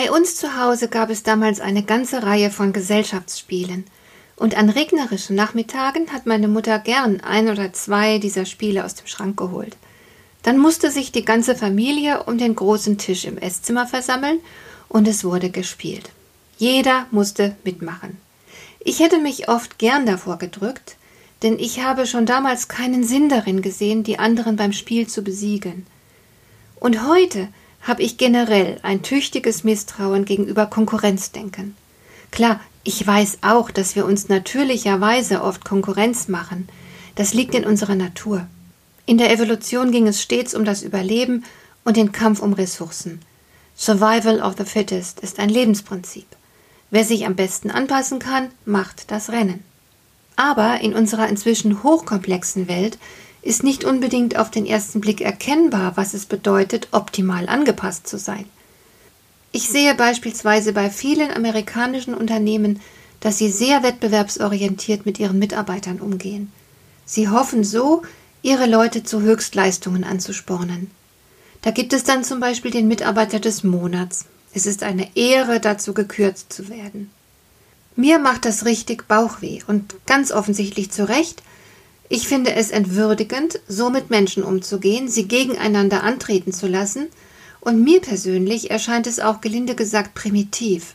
Bei uns zu Hause gab es damals eine ganze Reihe von Gesellschaftsspielen, und an regnerischen Nachmittagen hat meine Mutter gern ein oder zwei dieser Spiele aus dem Schrank geholt. Dann musste sich die ganze Familie um den großen Tisch im Esszimmer versammeln und es wurde gespielt. Jeder musste mitmachen. Ich hätte mich oft gern davor gedrückt, denn ich habe schon damals keinen Sinn darin gesehen, die anderen beim Spiel zu besiegen. Und heute habe ich generell ein tüchtiges Misstrauen gegenüber Konkurrenzdenken. Klar, ich weiß auch, dass wir uns natürlicherweise oft Konkurrenz machen. Das liegt in unserer Natur. In der Evolution ging es stets um das Überleben und den Kampf um Ressourcen. Survival of the fittest ist ein Lebensprinzip. Wer sich am besten anpassen kann, macht das Rennen. Aber in unserer inzwischen hochkomplexen Welt ist nicht unbedingt auf den ersten Blick erkennbar, was es bedeutet, optimal angepasst zu sein. Ich sehe beispielsweise bei vielen amerikanischen Unternehmen, dass sie sehr wettbewerbsorientiert mit ihren Mitarbeitern umgehen. Sie hoffen so, ihre Leute zu Höchstleistungen anzuspornen. Da gibt es dann zum Beispiel den Mitarbeiter des Monats. Es ist eine Ehre, dazu gekürzt zu werden. Mir macht das richtig Bauchweh und ganz offensichtlich zu Recht, ich finde es entwürdigend, so mit Menschen umzugehen, sie gegeneinander antreten zu lassen, und mir persönlich erscheint es auch gelinde gesagt primitiv,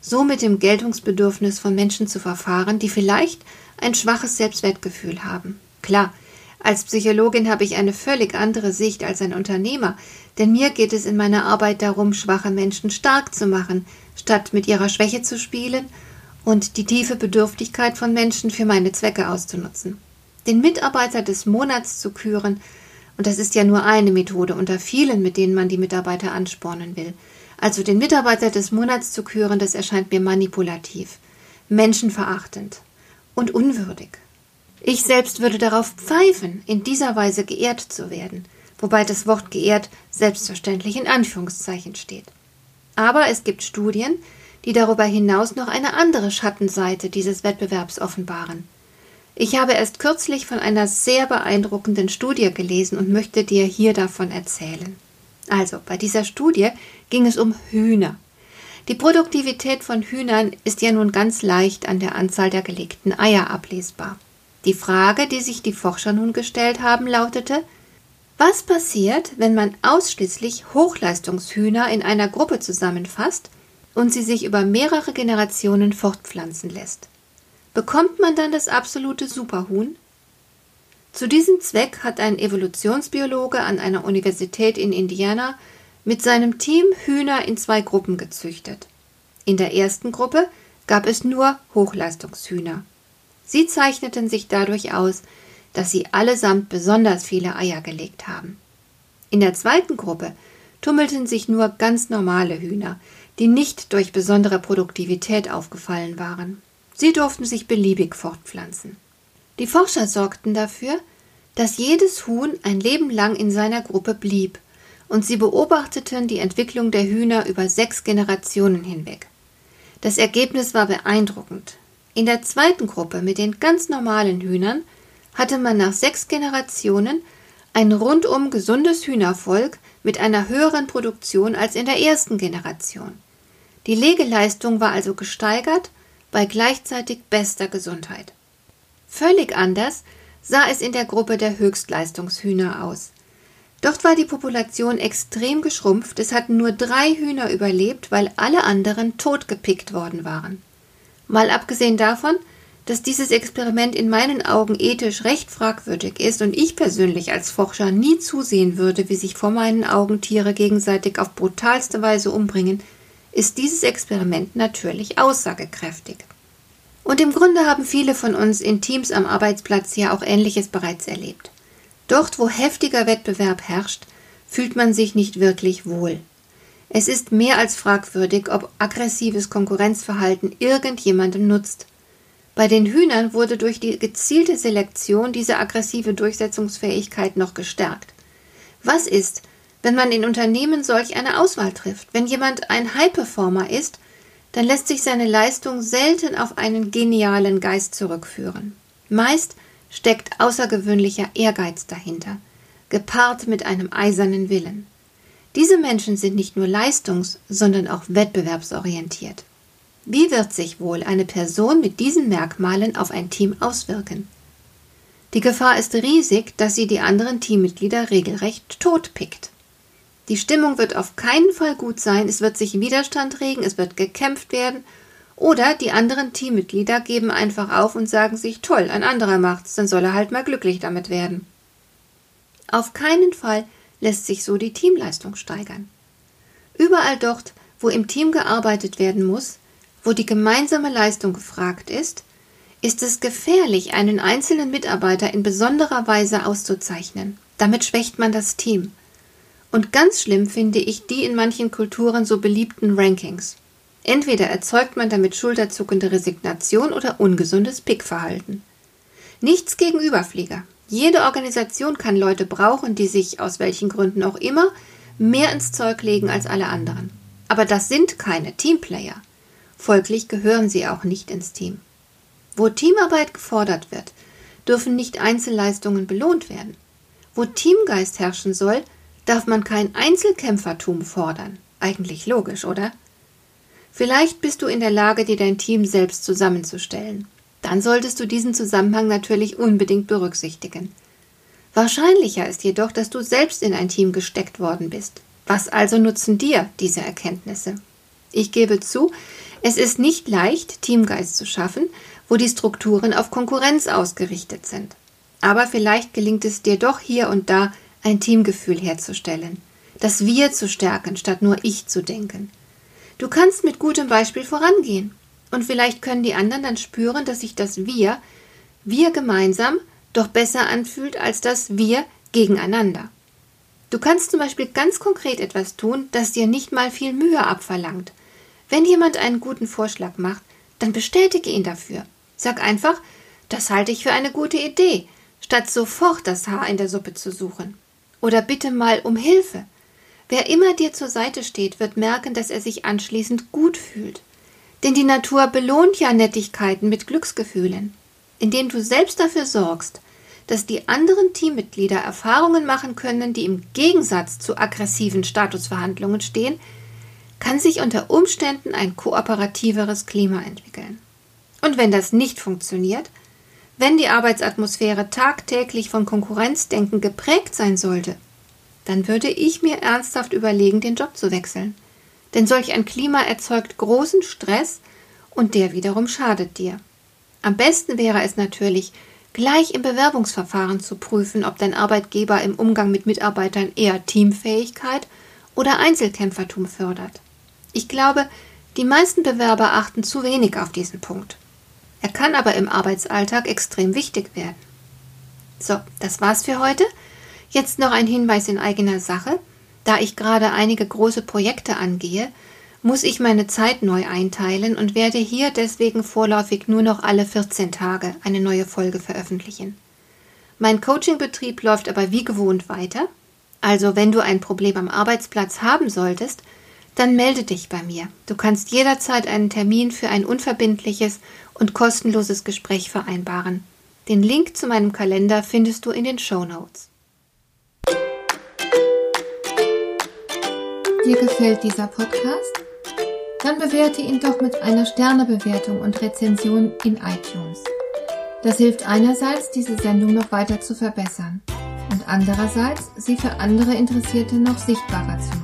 so mit dem Geltungsbedürfnis von Menschen zu verfahren, die vielleicht ein schwaches Selbstwertgefühl haben. Klar, als Psychologin habe ich eine völlig andere Sicht als ein Unternehmer, denn mir geht es in meiner Arbeit darum, schwache Menschen stark zu machen, statt mit ihrer Schwäche zu spielen und die tiefe Bedürftigkeit von Menschen für meine Zwecke auszunutzen den Mitarbeiter des Monats zu küren, und das ist ja nur eine Methode unter vielen, mit denen man die Mitarbeiter anspornen will. Also den Mitarbeiter des Monats zu küren, das erscheint mir manipulativ, menschenverachtend und unwürdig. Ich selbst würde darauf pfeifen, in dieser Weise geehrt zu werden, wobei das Wort geehrt selbstverständlich in Anführungszeichen steht. Aber es gibt Studien, die darüber hinaus noch eine andere Schattenseite dieses Wettbewerbs offenbaren. Ich habe erst kürzlich von einer sehr beeindruckenden Studie gelesen und möchte dir hier davon erzählen. Also, bei dieser Studie ging es um Hühner. Die Produktivität von Hühnern ist ja nun ganz leicht an der Anzahl der gelegten Eier ablesbar. Die Frage, die sich die Forscher nun gestellt haben, lautete Was passiert, wenn man ausschließlich Hochleistungshühner in einer Gruppe zusammenfasst und sie sich über mehrere Generationen fortpflanzen lässt? Bekommt man dann das absolute Superhuhn? Zu diesem Zweck hat ein Evolutionsbiologe an einer Universität in Indiana mit seinem Team Hühner in zwei Gruppen gezüchtet. In der ersten Gruppe gab es nur Hochleistungshühner. Sie zeichneten sich dadurch aus, dass sie allesamt besonders viele Eier gelegt haben. In der zweiten Gruppe tummelten sich nur ganz normale Hühner, die nicht durch besondere Produktivität aufgefallen waren. Sie durften sich beliebig fortpflanzen. Die Forscher sorgten dafür, dass jedes Huhn ein Leben lang in seiner Gruppe blieb, und sie beobachteten die Entwicklung der Hühner über sechs Generationen hinweg. Das Ergebnis war beeindruckend. In der zweiten Gruppe mit den ganz normalen Hühnern hatte man nach sechs Generationen ein rundum gesundes Hühnervolk mit einer höheren Produktion als in der ersten Generation. Die Legeleistung war also gesteigert bei gleichzeitig bester Gesundheit. Völlig anders sah es in der Gruppe der Höchstleistungshühner aus. Dort war die Population extrem geschrumpft, es hatten nur drei Hühner überlebt, weil alle anderen totgepickt worden waren. Mal abgesehen davon, dass dieses Experiment in meinen Augen ethisch recht fragwürdig ist und ich persönlich als Forscher nie zusehen würde, wie sich vor meinen Augen Tiere gegenseitig auf brutalste Weise umbringen, ist dieses Experiment natürlich aussagekräftig. Und im Grunde haben viele von uns in Teams am Arbeitsplatz ja auch Ähnliches bereits erlebt. Dort, wo heftiger Wettbewerb herrscht, fühlt man sich nicht wirklich wohl. Es ist mehr als fragwürdig, ob aggressives Konkurrenzverhalten irgendjemandem nutzt. Bei den Hühnern wurde durch die gezielte Selektion diese aggressive Durchsetzungsfähigkeit noch gestärkt. Was ist, wenn man in Unternehmen solch eine Auswahl trifft? Wenn jemand ein High-Performer ist, dann lässt sich seine Leistung selten auf einen genialen Geist zurückführen. Meist steckt außergewöhnlicher Ehrgeiz dahinter, gepaart mit einem eisernen Willen. Diese Menschen sind nicht nur leistungs-, sondern auch wettbewerbsorientiert. Wie wird sich wohl eine Person mit diesen Merkmalen auf ein Team auswirken? Die Gefahr ist riesig, dass sie die anderen Teammitglieder regelrecht totpickt. Die Stimmung wird auf keinen Fall gut sein, es wird sich Widerstand regen, es wird gekämpft werden, oder die anderen Teammitglieder geben einfach auf und sagen sich, toll, ein anderer macht's, dann soll er halt mal glücklich damit werden. Auf keinen Fall lässt sich so die Teamleistung steigern. Überall dort, wo im Team gearbeitet werden muss, wo die gemeinsame Leistung gefragt ist, ist es gefährlich, einen einzelnen Mitarbeiter in besonderer Weise auszuzeichnen. Damit schwächt man das Team. Und ganz schlimm finde ich die in manchen Kulturen so beliebten Rankings. Entweder erzeugt man damit schulterzuckende Resignation oder ungesundes Pickverhalten. Nichts gegen Überflieger. Jede Organisation kann Leute brauchen, die sich aus welchen Gründen auch immer mehr ins Zeug legen als alle anderen. Aber das sind keine Teamplayer. Folglich gehören sie auch nicht ins Team. Wo Teamarbeit gefordert wird, dürfen nicht Einzelleistungen belohnt werden. Wo Teamgeist herrschen soll, darf man kein Einzelkämpfertum fordern. Eigentlich logisch, oder? Vielleicht bist du in der Lage, dir dein Team selbst zusammenzustellen. Dann solltest du diesen Zusammenhang natürlich unbedingt berücksichtigen. Wahrscheinlicher ist jedoch, dass du selbst in ein Team gesteckt worden bist. Was also nutzen dir diese Erkenntnisse? Ich gebe zu, es ist nicht leicht, Teamgeist zu schaffen, wo die Strukturen auf Konkurrenz ausgerichtet sind. Aber vielleicht gelingt es dir doch hier und da, ein Teamgefühl herzustellen, das Wir zu stärken, statt nur Ich zu denken. Du kannst mit gutem Beispiel vorangehen. Und vielleicht können die anderen dann spüren, dass sich das Wir, wir gemeinsam, doch besser anfühlt als das Wir gegeneinander. Du kannst zum Beispiel ganz konkret etwas tun, das dir nicht mal viel Mühe abverlangt, wenn jemand einen guten Vorschlag macht, dann bestätige ihn dafür. Sag einfach, das halte ich für eine gute Idee, statt sofort das Haar in der Suppe zu suchen. Oder bitte mal um Hilfe. Wer immer dir zur Seite steht, wird merken, dass er sich anschließend gut fühlt. Denn die Natur belohnt ja Nettigkeiten mit Glücksgefühlen. Indem du selbst dafür sorgst, dass die anderen Teammitglieder Erfahrungen machen können, die im Gegensatz zu aggressiven Statusverhandlungen stehen, kann sich unter Umständen ein kooperativeres Klima entwickeln. Und wenn das nicht funktioniert, wenn die Arbeitsatmosphäre tagtäglich von Konkurrenzdenken geprägt sein sollte, dann würde ich mir ernsthaft überlegen, den Job zu wechseln. Denn solch ein Klima erzeugt großen Stress und der wiederum schadet dir. Am besten wäre es natürlich, gleich im Bewerbungsverfahren zu prüfen, ob dein Arbeitgeber im Umgang mit Mitarbeitern eher Teamfähigkeit oder Einzelkämpfertum fördert. Ich glaube, die meisten Bewerber achten zu wenig auf diesen Punkt. Er kann aber im Arbeitsalltag extrem wichtig werden. So, das war's für heute. Jetzt noch ein Hinweis in eigener Sache. Da ich gerade einige große Projekte angehe, muss ich meine Zeit neu einteilen und werde hier deswegen vorläufig nur noch alle 14 Tage eine neue Folge veröffentlichen. Mein Coachingbetrieb läuft aber wie gewohnt weiter. Also wenn du ein Problem am Arbeitsplatz haben solltest, dann melde dich bei mir. Du kannst jederzeit einen Termin für ein unverbindliches und kostenloses Gespräch vereinbaren. Den Link zu meinem Kalender findest du in den Show Notes. Dir gefällt dieser Podcast? Dann bewerte ihn doch mit einer Sternebewertung und Rezension in iTunes. Das hilft einerseits, diese Sendung noch weiter zu verbessern und andererseits, sie für andere Interessierte noch sichtbarer zu machen.